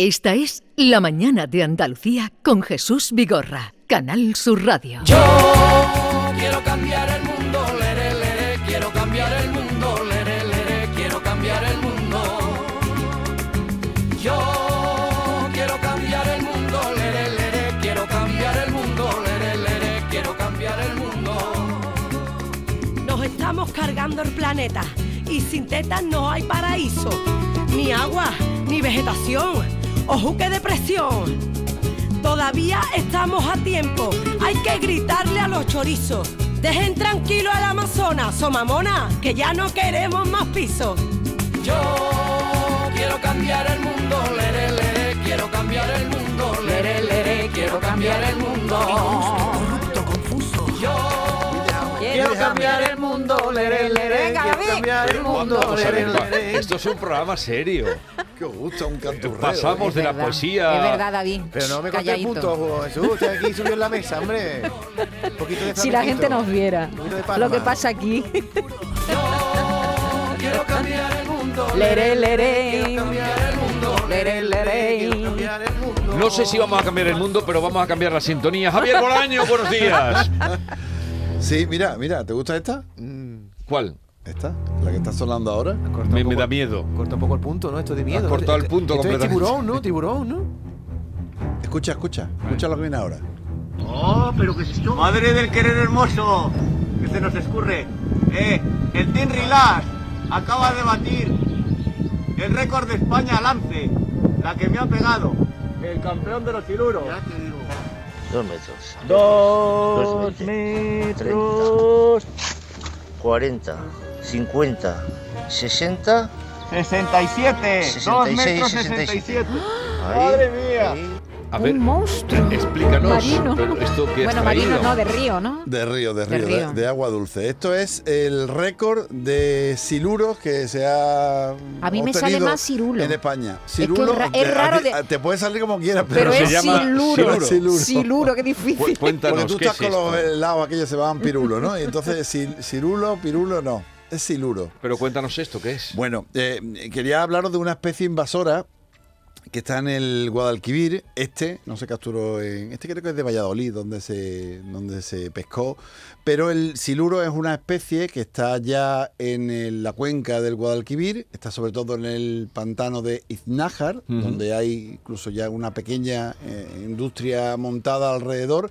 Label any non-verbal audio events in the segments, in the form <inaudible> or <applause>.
Esta es La Mañana de Andalucía con Jesús Vigorra, Canal Sur Radio. Yo quiero cambiar el mundo, lere, lere, quiero cambiar el mundo, lere, lere, quiero cambiar el mundo. Yo quiero cambiar el mundo, lere, lere, quiero cambiar el mundo, lere, lere, quiero cambiar el mundo. Nos estamos cargando el planeta y sin tetas no hay paraíso, ni agua, ni vegetación, ojo que depresión. Todavía estamos a tiempo, hay que gritarle a los chorizos. Dejen tranquilo al Amazonas, somamona, que ya no queremos más pisos. Yo quiero cambiar el mundo, lere, lere, quiero cambiar el mundo, lere, lere, quiero cambiar el mundo. Corrupto, confuso. Yo quiero cambiar el mundo, lere, lere, quiero cambiar el mundo, lere, lere. esto es un programa serio. Qué gusto, un canturreo. Pasamos de la verdad. poesía. Es verdad, David. Pero no me conté Calladito. puntos, Jesús. Usted aquí subió en la mesa, hombre. Un poquito de Si la gente nos viera lo que pasa aquí. <laughs> Yo quiero cambiar el mundo, Lere, lere. cambiar el mundo, Lere, lere. Cambiar el mundo. No sé si vamos a cambiar el mundo, pero vamos a cambiar la sintonía. Javier <laughs> Bolaño, buenos días. Sí, mira, mira, ¿te gusta esta? ¿Cuál? ¿Esta? ¿La que está sonando ahora? Me, da miedo. Corta un poco el punto, ¿no? Esto de miedo. cortado el Esto- punto Esto es completamente. tiburón, ¿no? Tiburón, ¿no? Escucha, escucha, escucha lo que viene ahora. Oh, pero ¿qué es esto? Madre del querer hermoso, que se nos escurre. Eh, el Team Relax acaba de batir el récord de España lance, la que me ha pegado, el campeón de los siluros. Dos metros. Dos metros. 40, 50, 60. 67, 2 66, metros 67. 67. Ahí, Madre mía. ahí. A ver, Un monstruo. explícanos. Marino. ¿Esto qué Bueno, marino no, de río, ¿no? De río, de De río, de, río. de agua dulce. Esto es el récord de siluros que se ha A mí me sale obtenido más cirulo. En España. que Sirulo, es ra- es raro de- Te puede salir como quieras, Pero, pero, se es llama siluro. siluro. Siluro. Siluro, qué difícil. Cuéntanos, porque tú ¿qué estás es con los helados aquellos se llamaban pirulo, ¿no? Y entonces cirulo, pirulo, no. Es siluro. Pero cuéntanos esto, ¿qué es? Bueno, eh, quería hablaros de una especie invasora que está en el Guadalquivir. Este no se capturó en. Este creo que es de Valladolid, donde se, donde se pescó. Pero el siluro es una especie que está ya en el- la cuenca del Guadalquivir. Está sobre todo en el pantano de Iznájar, donde hay incluso ya una pequeña eh, industria montada alrededor.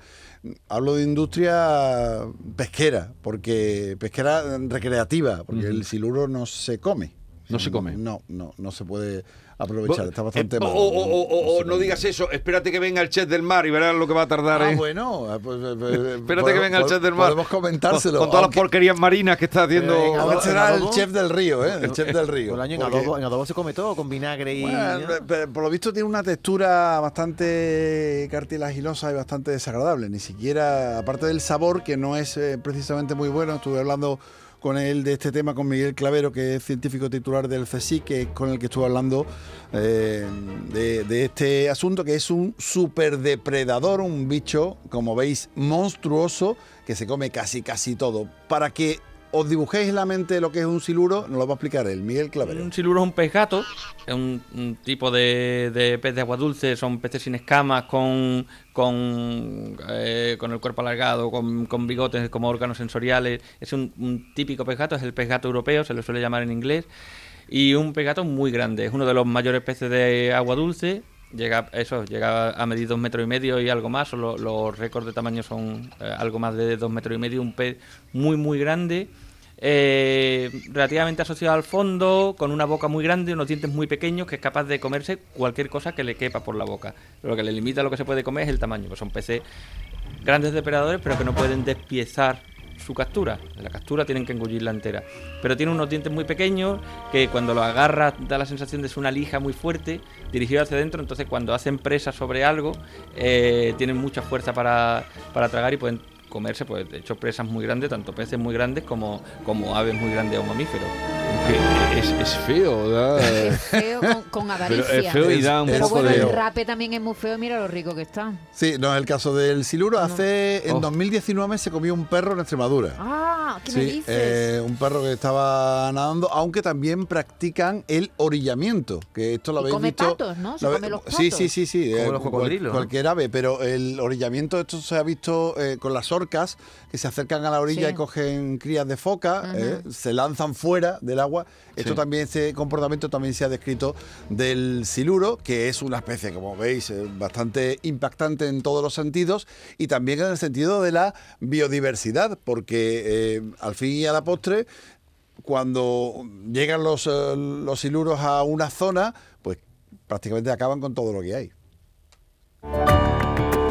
Hablo de industria pesquera, porque pesquera recreativa, porque el siluro no se come. No se come. No, no, no se puede aprovechar. Está bastante Eh, mal. o, o- o- o- o se no digas eso, espérate que venga el chef del mar y verás lo que va a tardar. Ah, ¿eh? bueno, ah, pues, eh, eh, Espérate que podemos- venga el chef del mar. Podemos comentárselo. Con, todas aunque- las porquerías marinas que está haciendo. Venga, a ver, ¿En será el chef del río, ¿eh? El chef del río. En Porque- adobo, en adobo se come todo, con vinagre y... Bueno, ¿no? pero por lo visto tiene una textura bastante cartilaginosa y bastante desagradable. Ni siquiera, aparte del sabor, que no es eh, precisamente muy bueno, estuve hablando con él de este tema, con Miguel Clavero, que es científico titular del CSIC, que es con el que estuve hablando eh, de, de este asunto, que es un superdepredador, un bicho, como veis, monstruoso, que se come casi, casi todo. Para que os dibujéis en la mente lo que es un siluro, nos lo va a explicar él, Miguel Clavero. Un siluro es un pez gato, es un, tipo de, de pez de agua dulce, son peces sin escamas, con, con, eh, con el cuerpo alargado, con, con bigotes como órganos sensoriales. Es un, un típico pez gato, es el pez gato europeo, se le suele llamar en inglés. Y un pez gato muy grande, es uno de los mayores peces de agua dulce. Llega, eso, llega a medir dos metros y medio y algo más, o lo- los récords de tamaño son eh, algo más de dos metros y medio, un pez muy muy grande eh, relativamente asociado al fondo, con una boca muy grande, unos dientes muy pequeños, que es capaz de comerse cualquier cosa que le quepa por la boca. Lo que le limita a lo que se puede comer es el tamaño, pues son peces grandes depredadores, pero que no pueden despiezar su captura. La captura tienen que engullirla entera. Pero tiene unos dientes muy pequeños que cuando lo agarras da la sensación de ser una lija muy fuerte dirigida hacia adentro. Entonces cuando hacen presa sobre algo eh, tienen mucha fuerza para, para tragar y pueden comerse, pues de hecho presas muy grandes, tanto peces muy grandes como, como aves muy grandes o mamíferos. Es, es feo, ¿verdad? Es feo, con, Pero avaricia. es feo y da un Es- Pero poco bueno, de... el rape también es muy feo, mira lo rico que está. Sí, no es el caso del siluro. Hace, en Oh. 2019 se comió un perro en Extremadura. Ah, ¿qué me Sí, dices? eh, un perro que estaba nadando, aunque también practican el orillamiento, que esto lo Y habéis come visto. patos, ¿no? Se lo come los Sí, patos. sí, sí, sí. Como eh, los cocodrilos, ¿no? Cualquier ave, pero el orillamiento esto se ha visto eh, con las orcas que se acercan a la orilla Sí. y cogen crías de foca, eh, se lanzan fuera del agua. Esto Sí. también, ese comportamiento también se ha descrito del siluro, que es una especie, como veis, eh, bastante impactante en todos los sentidos y también en el sentido de la biodiversidad, porque eh, al fin y a la postre, cuando llegan los, eh, los siluros a una zona, pues prácticamente acaban con todo lo que hay.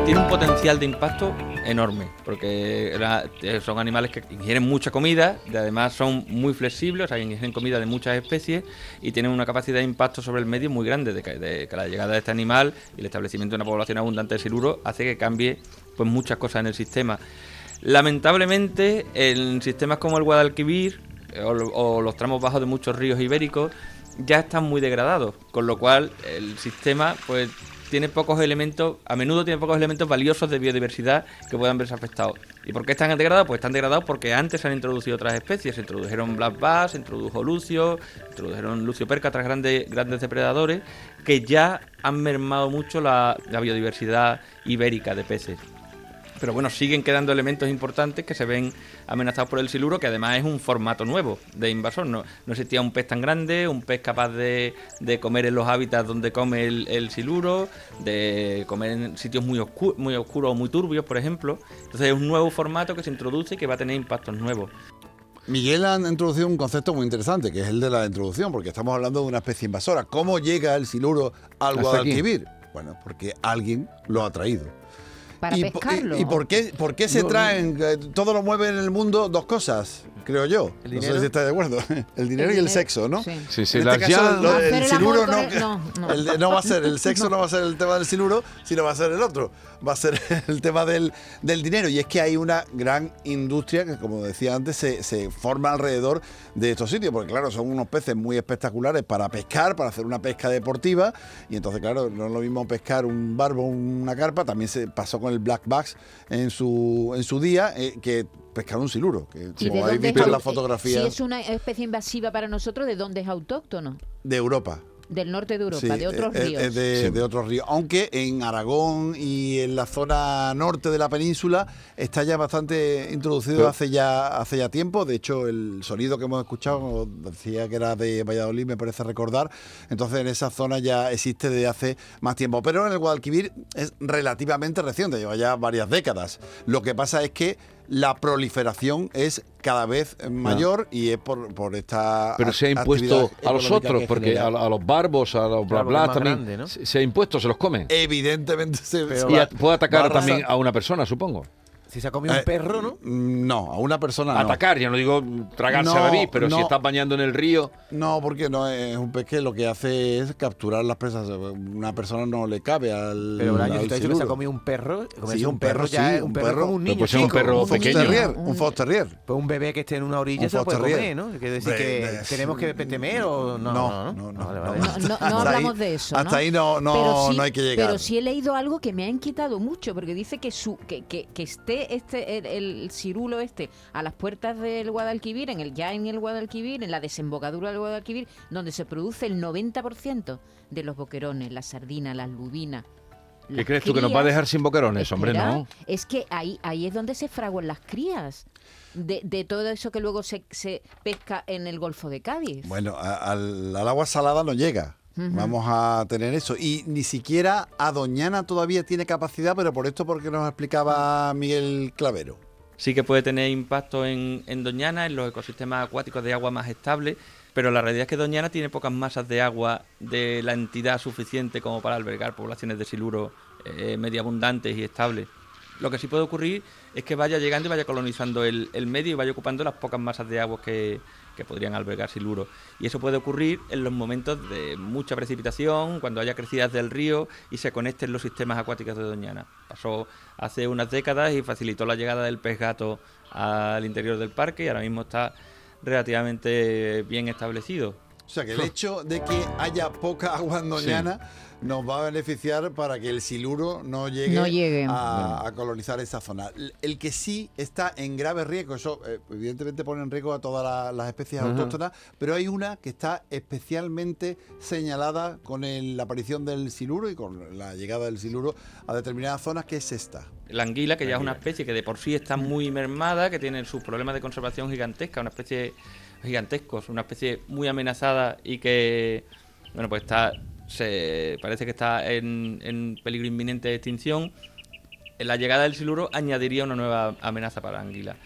Tiene un potencial de impacto enorme, porque eh, son animales que ingieren mucha comida, y además son muy flexibles, o sea, ingieren comida de muchas especies y tienen una capacidad de impacto sobre el medio muy grande, de que, la llegada de este animal y el establecimiento de una población abundante de siluro hace que cambie pues muchas cosas en el sistema. Lamentablemente, en sistemas como el Guadalquivir eh, o, o los tramos bajos de muchos ríos ibéricos ya están muy degradados, con lo cual el sistema pues tiene pocos elementos, a menudo tiene pocos elementos valiosos de biodiversidad que puedan verse afectados. ¿Y por qué están degradados? Pues están degradados porque antes se han introducido otras especies, se introdujeron black bass, se introdujo lucio, se introdujeron lucio perca, otras grandes, grandes depredadores que ya han mermado mucho la, la biodiversidad ibérica de peces. Pero bueno, siguen quedando elementos importantes que se ven amenazados por el siluro, que además es un formato nuevo de invasor. No, no existía un pez tan grande, un pez capaz de, de comer en los hábitats donde come el, el siluro, de comer en sitios muy, oscu- muy oscuros o muy turbios, por ejemplo. Entonces es un nuevo formato que se introduce y que va a tener impactos nuevos. Miguel ha introducido un concepto muy interesante, que es el de la introducción, porque estamos hablando de una especie invasora. ¿Cómo llega el siluro al Guadalquivir? Bueno, porque alguien lo ha traído. Para ¿Y, pescarlo. y- y por qué, por qué se No, traen? eh, Todo lo mueve en el mundo dos cosas, creo yo. ¿El no sé si estáis de acuerdo. <laughs> El dinero y el dinero, sexo, ¿no? sí. Sí, sí, En las este caso, llaves- lo del el siluro no, el- no, no. el no va a ser el sexo, no. va a ser el tema del siluro, sino va a ser el otro. Va a ser <laughs> el tema del, del dinero. Y es que hay una gran industria que, como decía antes, se, se forma alrededor de estos sitios, porque claro, son unos peces muy espectaculares para pescar, para hacer una pesca deportiva. Y entonces, claro, no es lo mismo pescar un barbo, una carpa, también se pasó con el black bass en su, en su día, eh, que pescar un siluro, que ¿Y de como dónde Si es una especie invasiva para nosotros, ¿de dónde es autóctono? de Europa. Del norte de Europa, Sí, de otros eh, eh, ríos. de, Sí. de otros ríos. Aunque en Aragón y en la zona norte de la península está ya bastante introducido Pero- hace ya hace ya tiempo. De hecho, el sonido que hemos escuchado decía que era de Valladolid, me parece recordar. Entonces, en esa zona ya existe desde hace más tiempo. Pero en el Guadalquivir es relativamente reciente, lleva ya varias décadas. Lo que pasa es que la proliferación es cada vez mayor y es por, por esta Pero se ha impuesto a los otros, que porque a, a los barbos, a los bla Claro, bla también. grande, ¿no? se, se ha impuesto, se los comen. Evidentemente se, y va- a- puede atacar también a una persona, supongo. Si se ha comido Eh, un perro, ¿no? mm, No, a una persona no. Atacar, ya no digo tragarse No, a David, pero si no. estás bañando en el río. No, porque no es un pez que lo que hace es capturar las presas. Una persona no le cabe al. Pero si te ha dicho que se ha comido un perro, Sí, un perro ya sí, es un perro como un niño. pues es un perro un pequeño. terrier, Un- un fox terrier. Pues un bebé que esté en una orilla Un se lo puede comer. ¿no? Quiere decir que tenemos que temer o no. No, no, no, Vale, no. vale. No, no- no hablamos ahí- de eso. ¿no? hasta ahí no- no- sí- no hay que llegar. Pero sí he leído algo que me ha inquietado mucho, porque dice que su que, que, que este el, el cirulo este a las puertas del Guadalquivir, en el ya en el Guadalquivir, en la desembocadura del Guadalquivir, donde se produce el 90% de los boquerones, las sardinas, las lubinas. ¿Qué crees tú que nos va a dejar sin boquerones? Hombre, no. Es que ahí, ahí es donde se fraguan las crías. De, de todo eso que luego se, se pesca en el Golfo de Cádiz. Bueno, a- al, al agua salada no llega. Vamos a tener eso. Y ni siquiera a Doñana todavía tiene capacidad, pero por esto porque nos explicaba Miguel Clavero. Sí que puede tener impacto en, en Doñana, en los ecosistemas acuáticos de agua más estables, pero la realidad es que Doñana tiene pocas masas de agua de la entidad suficiente como para albergar poblaciones de siluro eh, medio abundantes y estables. Lo que sí puede ocurrir es que vaya llegando y vaya colonizando el, el medio y vaya ocupando las pocas masas de agua que, que podrían albergar siluro. Y eso puede ocurrir en los momentos de mucha precipitación, cuando haya crecidas del río y se conecten los sistemas acuáticos de Doñana. Pasó hace unas décadas y facilitó la llegada del pez gato al interior del parque y ahora mismo está relativamente bien establecido. O sea que el <laughs> hecho de que haya poca agua en Doñana nos va a beneficiar para que el siluro no llegue, No llegue. A, a colonizar esa zona. El- que sí está en grave riesgo, eso eh, evidentemente pone en riesgo a todas la- las especies autóctonas, pero hay una que está especialmente señalada con el- la aparición del siluro y con la llegada del siluro a determinadas zonas, que es esta. La anguila, que ya es una especie que de por sí está muy mermada, que tiene sus problemas de conservación gigantesca, una especie gigantescos, una especie muy amenazada y que, bueno, pues está, se parece que está en, en peligro inminente de extinción. La llegada del siluro añadiría una nueva amenaza para la anguila.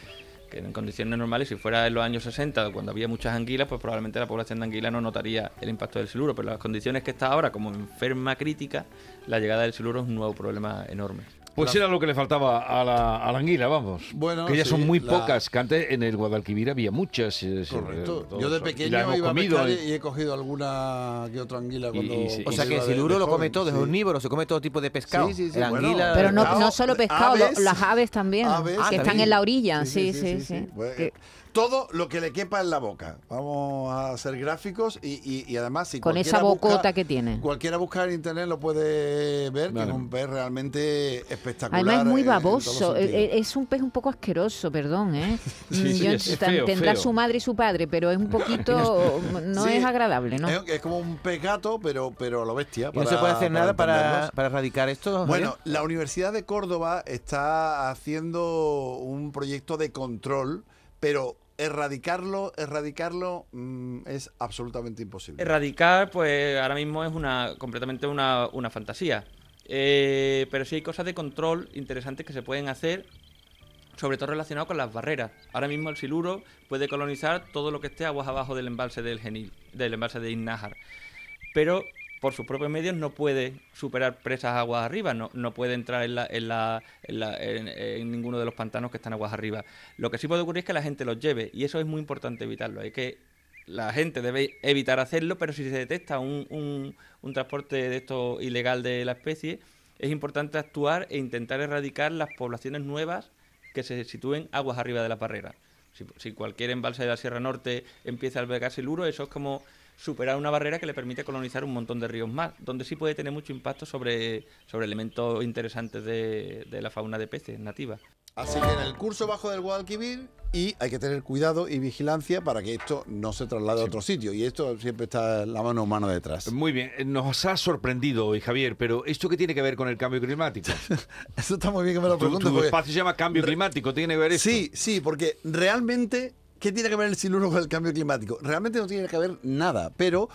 Que en condiciones normales, si fuera en los años 60, cuando había muchas anguilas, pues probablemente la población de anguila no notaría el impacto del siluro. Pero en las condiciones que está ahora, como enferma crítica, la llegada del siluro es un nuevo problema enorme. Pues era lo que le faltaba a la, a la anguila, vamos. Bueno, que ya sí, son muy la- pocas, que antes en el Guadalquivir había muchas. eh, Correcto. eh, Yo de pequeño iba a comido, pescar eh. y he cogido alguna que otra anguila cuando... y sí. O sea que el siluro lo come todo, es omnívoro, se come todo tipo de pescado. Sí, sí, sí, La bueno, anguila. Pero no, pescado, no solo pescado, lo- las aves también, Aves. Ah, que están también. en la orilla. Sí, sí, sí. Todo lo que le quepa en la boca. Vamos a hacer gráficos y, y- y además si con esa busca- bocota que tiene. Cualquiera busca en internet lo puede ver, que es un pez realmente espectacular. Además es muy todos baboso, eh, eh, es un pez un poco asqueroso, perdón, ¿eh? <laughs> Sí, Mm, sí, yo- es tan- feo, tendrá feo. su madre y su padre, pero es un <laughs> poquito, no Sí, es agradable, ¿no? Es, es como un pez gato, pero, pero lo bestia. ¿Y no se para- puede hacer nada para, para erradicar esto? Bueno, la Universidad de Córdoba está haciendo un proyecto de control, pero erradicarlo, erradicarlo mm, es absolutamente imposible. Erradicar, pues ahora mismo es una completamente una, una fantasía. Eh, pero sí hay cosas de control interesantes que se pueden hacer, sobre todo relacionado con las barreras. Ahora mismo el siluro puede colonizar todo lo que esté aguas abajo del embalse del Genil, del embalse de Innájar. Pero por sus propios medios no puede superar presas aguas arriba, no, no puede entrar en, la, en, la- en la- en- ninguno de los pantanos que están aguas arriba. Lo que sí puede ocurrir es que la gente los lleve y eso es muy importante evitarlo. Hay que la gente debe evitar hacerlo, pero si se detecta un, un- un transporte de esto ilegal de la especie, es importante actuar e intentar erradicar las poblaciones nuevas que se sitúen aguas arriba de la barrera. Si, si cualquier embalse de la Sierra Norte empieza a albergar siluro, eso es como superar una barrera que le permite colonizar un montón de ríos más, donde sí puede tener mucho impacto sobre, sobre elementos interesantes de, de la fauna de peces nativa. Así que en el curso bajo del Guadalquivir y hay que tener cuidado y vigilancia para que esto no se traslade a otro sitio. Y esto siempre está la mano humana detrás. Muy bien, eh, nos ha sorprendido hoy, Javier, pero ¿esto qué tiene que ver con el cambio climático? <laughs> Eso está muy bien que me lo preguntes. tu porque- espacio se llama cambio climático, ¿tiene que ver esto? Sí, sí, porque realmente, ¿qué tiene que ver el siluro con el cambio climático? Realmente no tiene que ver nada, pero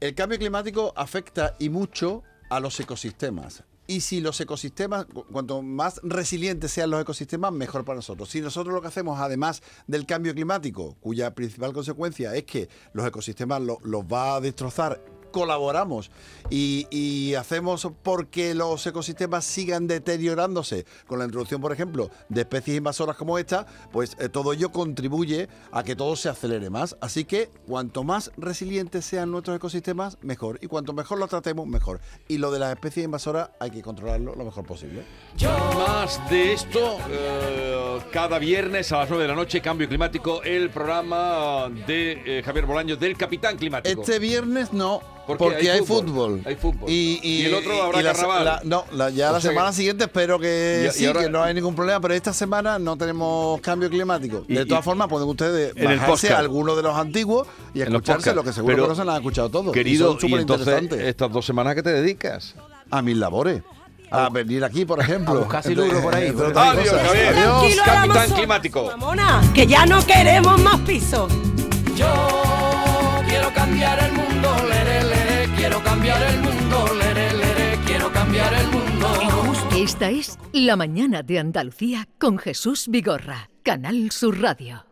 el cambio climático afecta y mucho a los ecosistemas. Y si los ecosistemas, cu- cuanto más resilientes sean los ecosistemas, mejor para nosotros. Si nosotros lo que hacemos, además del cambio climático, cuya principal consecuencia es que los ecosistemas lo- los va a destrozar, colaboramos y, y hacemos porque los ecosistemas sigan deteriorándose con la introducción, por ejemplo, de especies invasoras como esta, pues eh, todo ello contribuye a que todo se acelere más. Así que cuanto más resilientes sean nuestros ecosistemas, mejor. Y cuanto mejor los tratemos, mejor. Y lo de las especies invasoras hay que controlarlo lo mejor posible. Más de esto, eh, cada viernes a las 9 de la noche, Cambio Climático, el programa de eh, Javier Bolaño del Capitán Climático. Este viernes no, Porque Hay hay fútbol. fútbol. Hay fútbol. Y, Y el otro habrá la- carnaval. la- no, la- ya O la semana que- siguiente espero que Y- y sí, ahora- que no hay ningún problema, pero esta semana no tenemos cambio climático. Y- de todas formas, pueden ustedes bajarse a alguno de los antiguos y escucharse lo que seguro Pero, que no se lo han escuchado todos. Querido, y entonces, estas dos semanas que te dedicas. a mis labores. A venir aquí, por ejemplo. <laughs> a buscar siluro por ahí. <laughs> Adiós. Javier. Capitán. Climático. Mamona, que ya no queremos más pisos. Yo quiero cambiar el cambiar el mundo, lere, lere, quiero cambiar el mundo. Esta es La mañana de Andalucía con Jesús Vigorra, Canal Sur Radio.